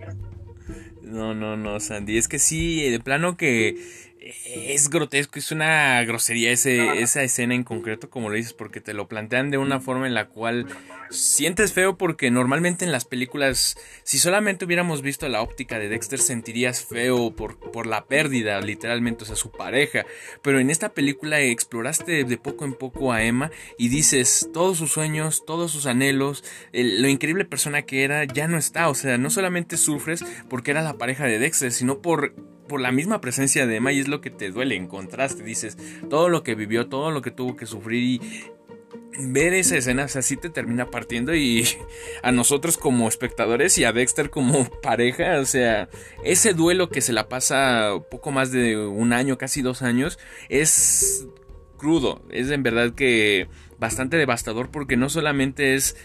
No, no, no, Sandy. Es que sí, de plano que es grotesco, es una grosería ese, esa escena en concreto, como lo dices, porque te lo plantean de una forma en la cual sientes feo porque normalmente en las películas, si solamente hubiéramos visto la óptica de Dexter, sentirías feo por, por la pérdida, literalmente, o sea, su pareja. Pero en esta película exploraste de poco en poco a Emma y dices, todos sus sueños, todos sus anhelos, lo increíble persona que era, ya no está. O sea, no solamente sufres porque era la pareja de Dexter, sino por por la misma presencia de Emma y es lo que te duele en contraste. Dices, todo lo que vivió, todo lo que tuvo que sufrir y ver esa escena así te termina partiendo y a nosotros como espectadores y a Dexter como pareja, o sea, ese duelo que se la pasa poco más de un año, casi dos años, es crudo, es en verdad que bastante devastador porque no solamente es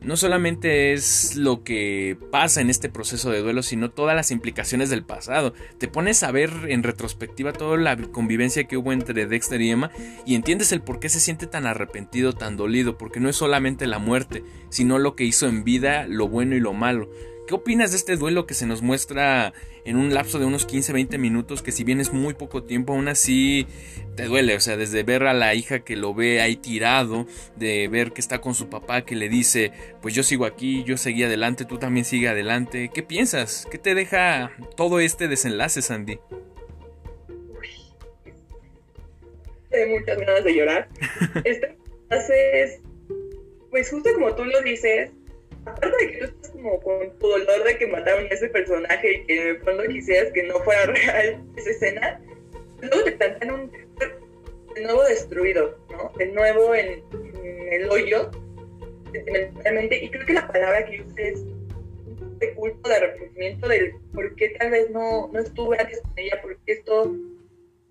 no solamente es lo que pasa en este proceso de duelo, sino todas las implicaciones del pasado. Te pones a ver en retrospectiva toda la convivencia que hubo entre Dexter y Emma y entiendes el por qué se siente tan arrepentido, tan dolido, porque no es solamente la muerte, sino lo que hizo en vida, lo bueno y lo malo. ¿Qué opinas de este duelo que se nos muestra en un lapso de unos 15-20 minutos que si bien es muy poco tiempo, aún así te duele? O sea, desde ver a la hija que lo ve ahí tirado, de ver que está con su papá que le dice, pues yo sigo aquí, yo seguí adelante, tú también sigue adelante. ¿Qué piensas? ¿Qué te deja todo este desenlace, Sandy? Tengo muchas ganas de llorar. este es, pues justo como tú lo dices, aparte de que tú estás como con tu dolor de que mataron a ese personaje y que de pronto quisieras que no fuera real esa escena, luego te plantean un de nuevo destruido, ¿no? De nuevo en, el hoyo, sentimentalmente, y creo que la palabra que usé es de culto, de arrepentimiento del por qué tal vez no, no estuve antes con ella, por qué esto,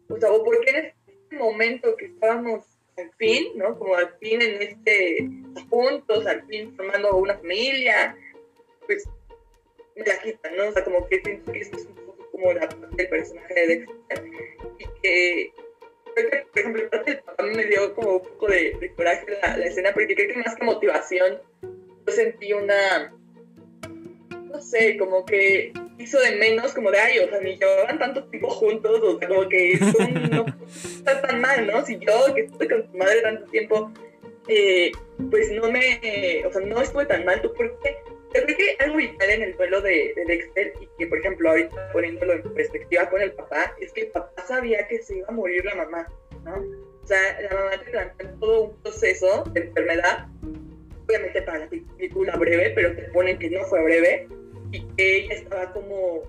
o sea, o por qué en este momento que estábamos al fin, ¿no? Como al fin en este, juntos, al fin formando una familia, pues me la quitan, ¿no? O sea, como que siento que esto es un poco como la parte del personaje de Dexter y que creo que, por ejemplo, parte del papá me dio como un poco de, de coraje la, la, escena, porque creo que más que motivación, yo sentí una, no sé, como que hizo de menos, como de, ay, o sea, ni llevaban tanto tiempo juntos, o sea, como que no está tan mal, ¿no? Si yo, que estuve con tu madre tanto tiempo, eh, pues no me, o sea, no estuve tan mal, ¿tú por qué? Yo creo que algo vital en el duelo de, de, Dexter, y que por ejemplo ahorita poniéndolo en perspectiva con el papá, es que el papá sabía que se iba a morir la mamá, ¿no? O sea, la mamá te plantea todo un proceso de enfermedad, obviamente para la película breve, pero te ponen que no fue breve, y que ella estaba como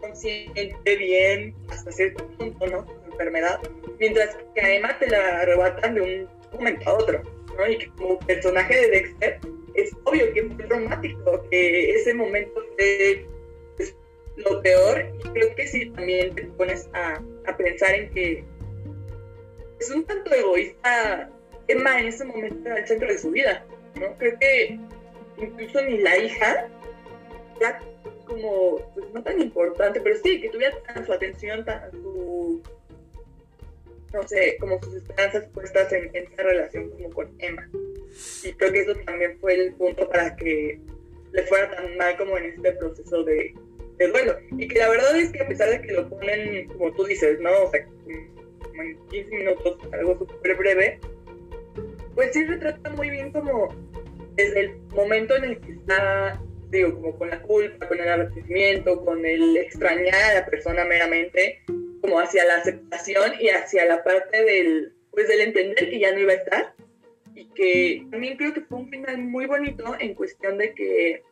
consciente, bien, hasta cierto punto, ¿no? La enfermedad, mientras que a Emma te la arrebatan de un momento a otro, ¿no? Y que como personaje de Dexter, es obvio que fue traumático, que ese momento fue pues, lo peor, y creo que sí también te pones a, a pensar en que es un tanto egoísta Emma en ese momento el centro de su vida, ¿no? Creo que incluso ni la hija era como, pues no tan importante, pero sí, que tuviera su atención, tan, su, no sé, como sus esperanzas puestas en, esa relación como con Emma. Y creo que eso también fue el punto para que le fuera tan mal como en este proceso de, de duelo. Y que la verdad es que a pesar de que lo ponen, como tú dices, ¿no? O sea, como en 15 minutos, algo súper breve, pues sí retrata muy bien como desde el momento en el que está, digo, como con la culpa, con el arrepentimiento, con el extrañar a la persona meramente, como hacia la aceptación y hacia la parte del, pues del entender que ya no iba a estar. Y que también creo que fue un final muy bonito en cuestión de que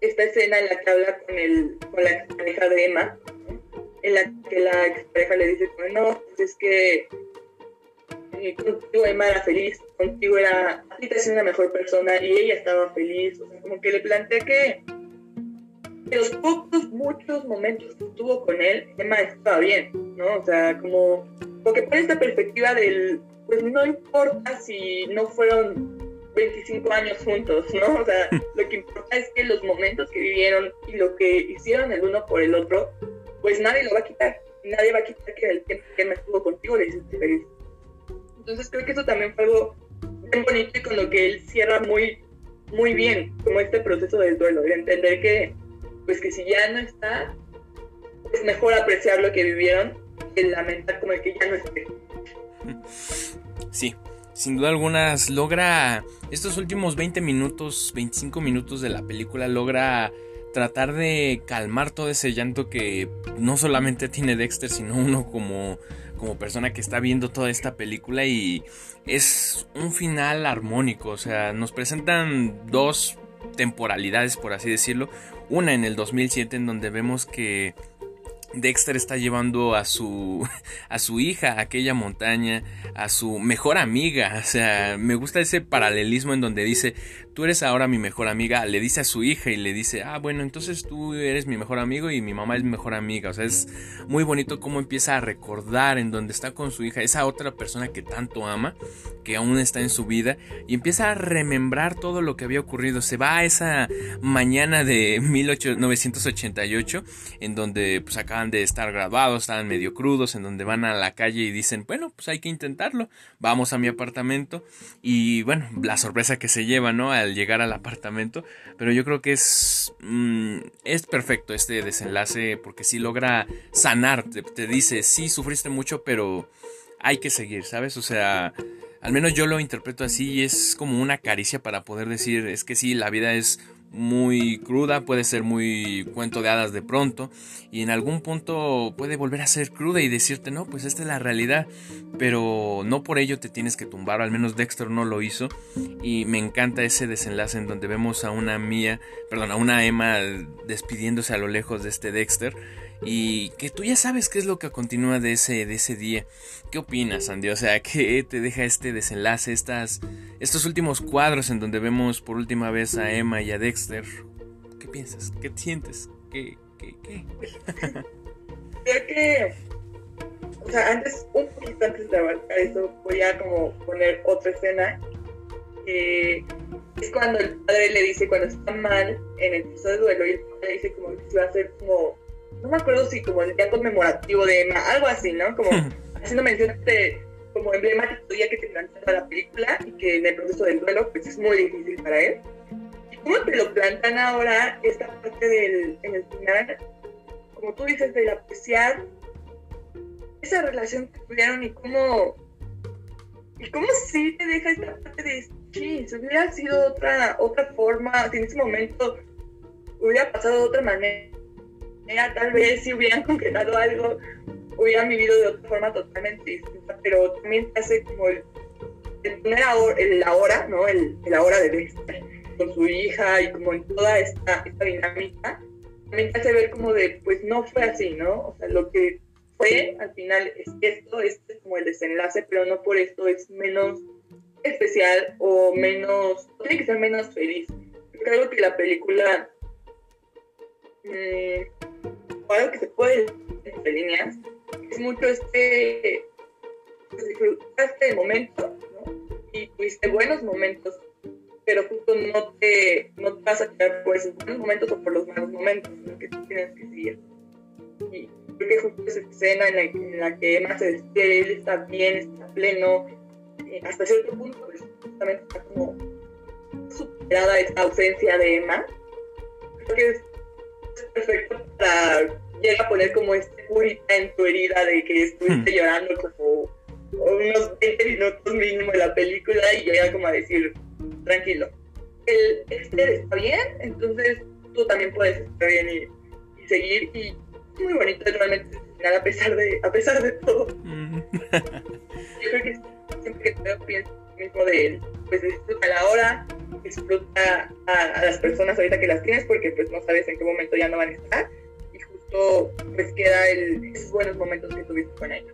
esta escena en la que habla con, el, con la pareja de Emma, en la que la pareja le dice, no, pues es que eh, contigo Emma era feliz, contigo era, a ti te hacía una mejor persona y ella estaba feliz, o sea, como que le planteé que de los pocos, muchos momentos que estuvo con él, Emma estaba bien, ¿no? O sea, como, porque por esta perspectiva del, pues no importa si no fueron 25 años juntos, ¿no? O sea, lo que importa es que los momentos que vivieron y lo que hicieron el uno por el otro, pues nadie lo va a quitar. Nadie va a quitar que el tiempo que Emma estuvo contigo le hiciste feliz. Entonces creo que eso también fue algo muy bonito y con lo que él cierra muy, muy bien, como este proceso del duelo, de entender que, pues que si ya no está, es mejor apreciar lo que vivieron que lamentar como el que ya no esté. Sí, sin duda alguna logra estos últimos 20 minutos, 25 minutos de la película logra tratar de calmar todo ese llanto que no solamente tiene Dexter, sino uno como como persona que está viendo toda esta película y es un final armónico, o sea, nos presentan dos temporalidades por así decirlo, una en el 2007 en donde vemos que Dexter está llevando a su a su hija a aquella montaña, a su mejor amiga, o sea, me gusta ese paralelismo en donde dice, tú eres ahora mi mejor amiga, le dice a su hija y le dice, ah, bueno, entonces tú eres mi mejor amigo y mi mamá es mi mejor amiga. O sea, es muy bonito cómo empieza a recordar en donde está con su hija, esa otra persona que tanto ama, que aún está en su vida, y empieza a remembrar todo lo que había ocurrido. Se va a esa mañana de 1988, en donde pues acaban de estar graduados, estaban medio crudos, en donde van a la calle y dicen, bueno, pues hay que intentarlo, vamos a mi apartamento, y bueno, la sorpresa que se lleva, ¿no? Al llegar al apartamento. Pero yo creo que es, mm, es perfecto este desenlace porque si logra sanar. Te, dice, sí, sufriste mucho, pero hay que seguir, ¿sabes? O sea, al menos yo lo interpreto así y es como una caricia para poder decir, es que sí, la vida es muy cruda, puede ser muy cuento de hadas de pronto y en algún punto puede volver a ser cruda y decirte, no, pues esta es la realidad, pero no por ello te tienes que tumbar, al menos Dexter no lo hizo y me encanta ese desenlace en donde vemos a una Mía, perdón, a una Emma despidiéndose a lo lejos de este Dexter y que tú ya sabes qué es lo que continúa de ese, de ese día. ¿Qué opinas, Andy? O sea, ¿qué te deja este desenlace, estas, estos últimos cuadros en donde vemos por última vez a Emma y a Dexter? ¿Qué piensas? ¿Qué sientes? ¿Qué? ¿Qué? ¿Qué? Que... O sea, antes, un poquito antes de abarcar eso, voy a como poner otra escena que es cuando el padre le dice cuando está mal en el piso de duelo y el padre le dice como que se va a hacer como no me acuerdo si como el día conmemorativo de Emma, algo así, ¿no? Como haciendo mención a este como emblemático día que te plantea la película y que en el proceso del duelo pues es muy difícil para él. ¿Y cómo te lo plantan ahora esta parte del, en el final? Como tú dices, del apreciar esa relación que tuvieron y cómo y cómo sí te deja esta parte de sí, si hubiera sido otra otra forma, si en ese momento hubiera pasado de otra manera tal vez si hubieran concretado algo, hubieran vivido de otra forma totalmente distinta, pero también te hace como el, el ahora, el ahora, ¿no? El, el ahora de Dexter con su hija y como en toda esta, esta dinámica, también te hace ver como de, pues no fue así, ¿no? O sea, lo que fue al final es esto, este es como el desenlace, pero no por esto es menos especial o menos, tiene que ser menos feliz. Creo que la película mm, algo que se puede entre líneas, es mucho este, pues, disfrutaste momento, ¿no? Y tuviste buenos momentos, pero justo no te, no te vas a quedar por esos buenos momentos o por los malos momentos, sino que tú tienes que seguir. Y creo que justo esa escena en la, en la que Emma se despide, él está bien, está pleno, eh, hasta cierto punto, pues, justamente está como superada esta ausencia de Emma. Creo que es perfecto para llegar a poner como este curita en tu herida de que estuviste hmm. llorando como unos 20 minutos mínimo de la película y llega como a decir, tranquilo, el Esther está bien, entonces tú también puedes estar bien y, seguir y muy bonito realmente a pesar de, a pesar de todo. Hmm. Yo creo que siempre que veo pienso mismo de él, pues disfruta la hora, disfruta a, las personas ahorita que las tienes porque pues no sabes en qué momento ya no van a estar y justo pues queda el, esos buenos momentos que tuviste con ellos.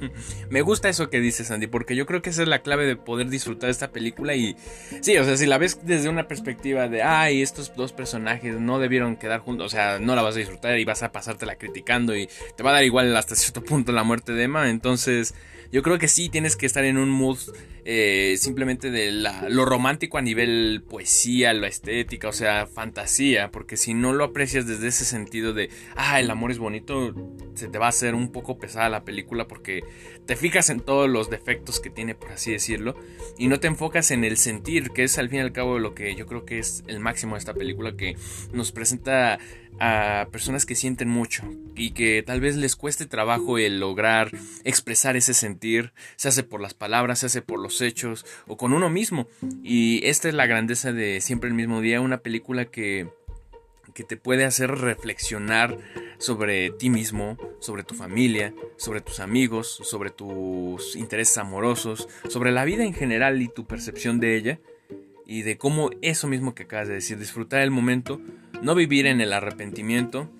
Me gusta eso que dices, Andy, porque yo creo que esa es la clave de poder disfrutar esta película. Y sí, o sea, si la ves desde una perspectiva de, ay, estos dos personajes no debieron quedar juntos, o sea, no la vas a disfrutar y vas a pasártela criticando y te va a dar igual hasta cierto punto la muerte de Emma. Entonces, yo creo que sí tienes que estar en un mood eh, simplemente de lo romántico a nivel poesía, la estética, o sea, fantasía, porque si no lo aprecias desde ese sentido de, ah, el amor es bonito, se te va a hacer un poco pesada la película porque te fijas en todos los defectos que tiene, por así decirlo, y no te enfocas en el sentir, que es al fin y al cabo lo que yo creo que es el máximo de esta película, que nos presenta a personas que sienten mucho y que tal vez les cueste trabajo el lograr expresar ese sentir, se hace por las palabras, se hace por los hechos o con uno mismo. Y esta es la grandeza de Siempre el mismo día, una película que que te puede hacer reflexionar sobre ti mismo, sobre tu familia, sobre tus amigos, sobre tus intereses amorosos, sobre la vida en general y tu percepción de ella, y de cómo eso mismo que acabas de decir, disfrutar el momento, no vivir en el arrepentimiento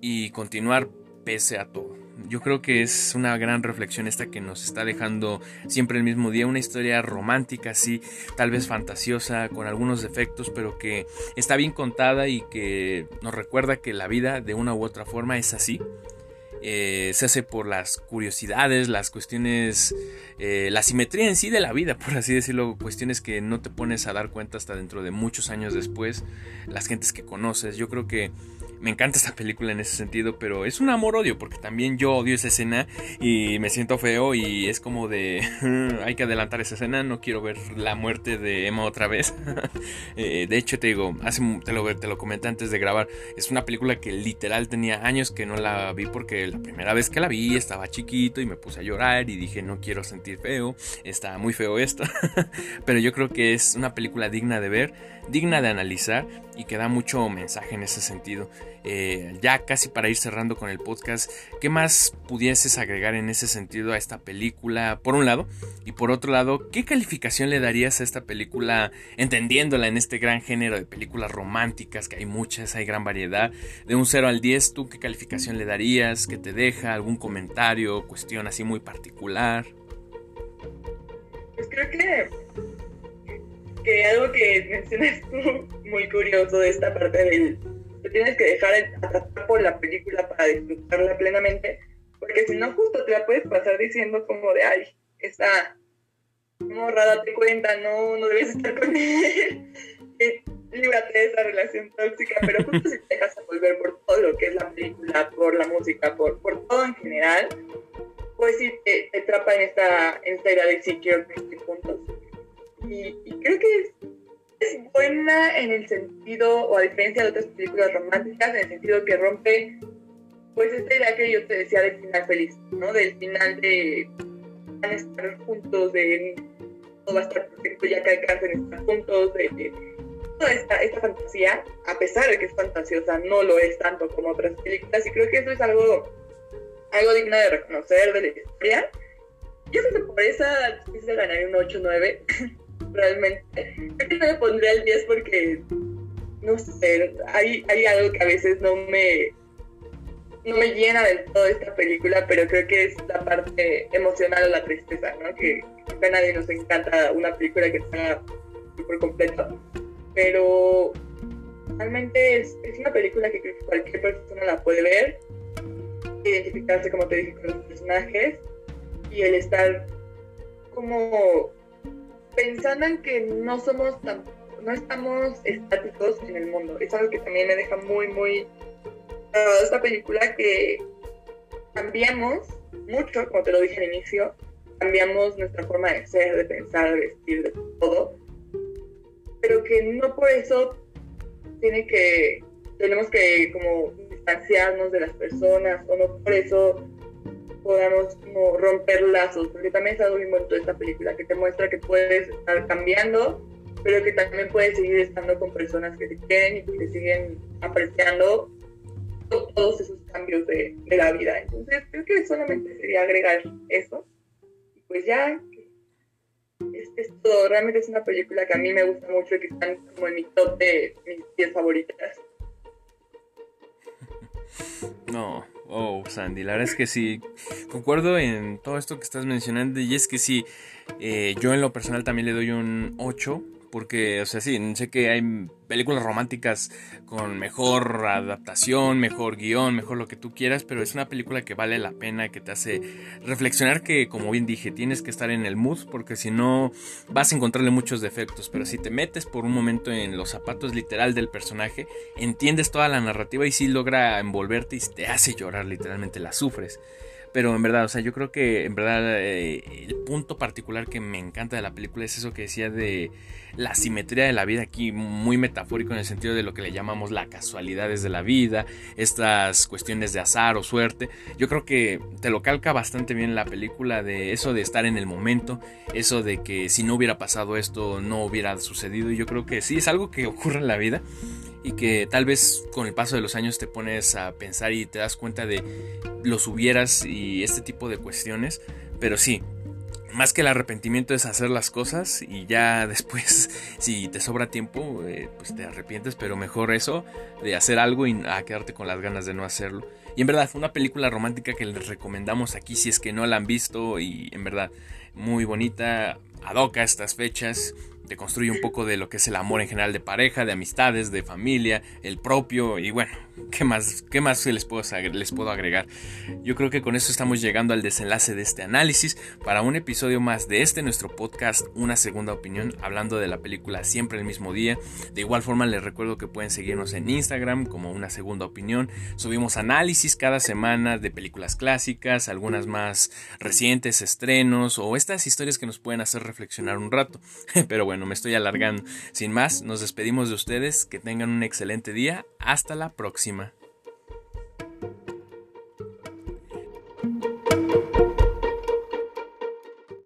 y continuar pese a todo. Yo creo que es una gran reflexión esta que nos está dejando siempre el mismo día, una historia romántica, así, tal vez fantasiosa, con algunos defectos, pero que está bien contada y que nos recuerda que la vida de una u otra forma es así. Eh, se hace por las curiosidades, las cuestiones, eh, la simetría en sí de la vida, por así decirlo, cuestiones que no te pones a dar cuenta hasta dentro de muchos años después, las gentes que conoces. Yo creo que me encanta esta película en ese sentido, pero es un amor-odio, porque también yo odio esa escena y me siento feo y es como de, hay que adelantar esa escena, no quiero ver la muerte de Emma otra vez. Eh, de hecho, te digo, hace, te, lo, te lo comenté antes de grabar, es una película que literal tenía años que no la vi porque la primera vez que la vi estaba chiquito y me puse a llorar y dije, no quiero sentir feo, está muy feo esto, pero yo creo que es una película digna de ver, digna de analizar y que da mucho mensaje en ese sentido. Eh, ya casi para ir cerrando con el podcast, ¿qué más pudieses agregar en ese sentido a esta película? Por un lado, y por otro lado, ¿qué calificación le darías a esta película, entendiéndola en este gran género de películas románticas, que hay muchas, hay gran variedad, de un 0 al 10, ¿tú qué calificación le darías? ¿Qué te deja? ¿Algún comentario? ¿Cuestión así muy particular? Pues creo que que algo que mencionas tú muy curioso de esta parte del te tienes que dejar atrapar por la película para disfrutarla plenamente, porque si no justo te la puedes pasar diciendo como de, ay, esta morra, date cuenta, no, no debes estar con él, líbrate de esa relación tóxica, pero justo si te dejas envolver por todo lo que es la película, por la música, por, por todo en general, pues sí te, atrapa en esta, en esta idea de sí quiero que estén juntos. Y, creo que es buena en el sentido, o a diferencia de otras películas románticas, en el sentido que rompe, pues esta idea que yo te decía del final feliz, ¿no? Del final de van a estar juntos, de todo va a estar perfecto ya que alcancen estar juntos, de, toda esta, esta fantasía, a pesar de que es fantasiosa, no lo es tanto como otras películas, y creo que eso es algo, algo digno de reconocer de la historia. Yo creo que por esa se ganaría un 8-9 realmente. Creo que no me pondría el 10 porque, no sé, hay, hay algo que a veces no me, no me llena del todo esta película, pero creo que es la parte emocional o la tristeza, ¿no? Que, a nadie nos encanta una película que está por completo, pero realmente es, es, una película que creo que cualquier persona la puede ver, identificarse, como te dije, con los personajes y el estar como pensando en que no somos tan, no estamos estáticos en el mundo. Es algo que también me deja muy, muy esta película que cambiamos mucho, como te lo dije al inicio, cambiamos nuestra forma de ser, de pensar, de vestir, de todo, pero que no por eso tiene que, tenemos que como distanciarnos de las personas, o no por eso podamos como romper lazos, porque también es algo muy bonito esta película, que te muestra que puedes estar cambiando, pero que también puedes seguir estando con personas que te quieren y que te siguen apreciando todos esos cambios de, la vida. Entonces, creo que solamente sería agregar eso. Y pues ya, es, es, todo. Realmente es una película que a mí me gusta mucho y que están como en mi top de mis 10 favoritas. No, Oh, Sandy, la verdad es que sí, concuerdo en todo esto que estás mencionando y es que sí, eh, yo en lo personal también le doy un 8 porque, o sea, sí, sé que hay películas románticas con mejor adaptación, mejor guion, mejor lo que tú quieras, pero es una película que vale la pena, que te hace reflexionar que, como bien dije, tienes que estar en el mood, porque si no vas a encontrarle muchos defectos, pero si te metes por un momento en los zapatos literal del personaje, entiendes toda la narrativa y sí logra envolverte y te hace llorar, literalmente la sufres. Pero en verdad, o sea, yo creo que en verdad eh, el punto particular que me encanta de la película es eso que decía de la simetría de la vida aquí, muy metafórico en el sentido de lo que le llamamos la casualidades de la vida, estas cuestiones de azar o suerte. Yo creo que te lo calca bastante bien la película de eso de estar en el momento, eso de que si no hubiera pasado esto no hubiera sucedido. Y yo creo que sí, es algo que ocurre en la vida y que tal vez con el paso de los años te pones a pensar y te das cuenta de los hubieras y este tipo de cuestiones. Pero sí, más que el arrepentimiento es hacer las cosas y ya después, si te sobra tiempo, eh, pues te arrepientes, pero mejor eso de hacer algo y a quedarte con las ganas de no hacerlo. Y en verdad fue una película romántica que les recomendamos aquí si es que no la han visto y en verdad muy bonita, adoca estas fechas te construye un poco de lo que es el amor en general de pareja, de amistades, de familia, el propio y bueno, ¿qué más, qué más les, puedo, les puedo agregar? Yo creo que con eso estamos llegando al desenlace de este análisis para un episodio más de este nuestro podcast, Una Segunda Opinión, hablando de la película Siempre el mismo día. De igual forma les recuerdo que pueden seguirnos en Instagram como Una Segunda Opinión. Subimos análisis cada semana de películas clásicas, algunas más recientes, estrenos o estas historias que nos pueden hacer reflexionar un rato. Pero bueno, me estoy alargando. Sin más, nos despedimos de ustedes, que tengan un excelente día, hasta la próxima.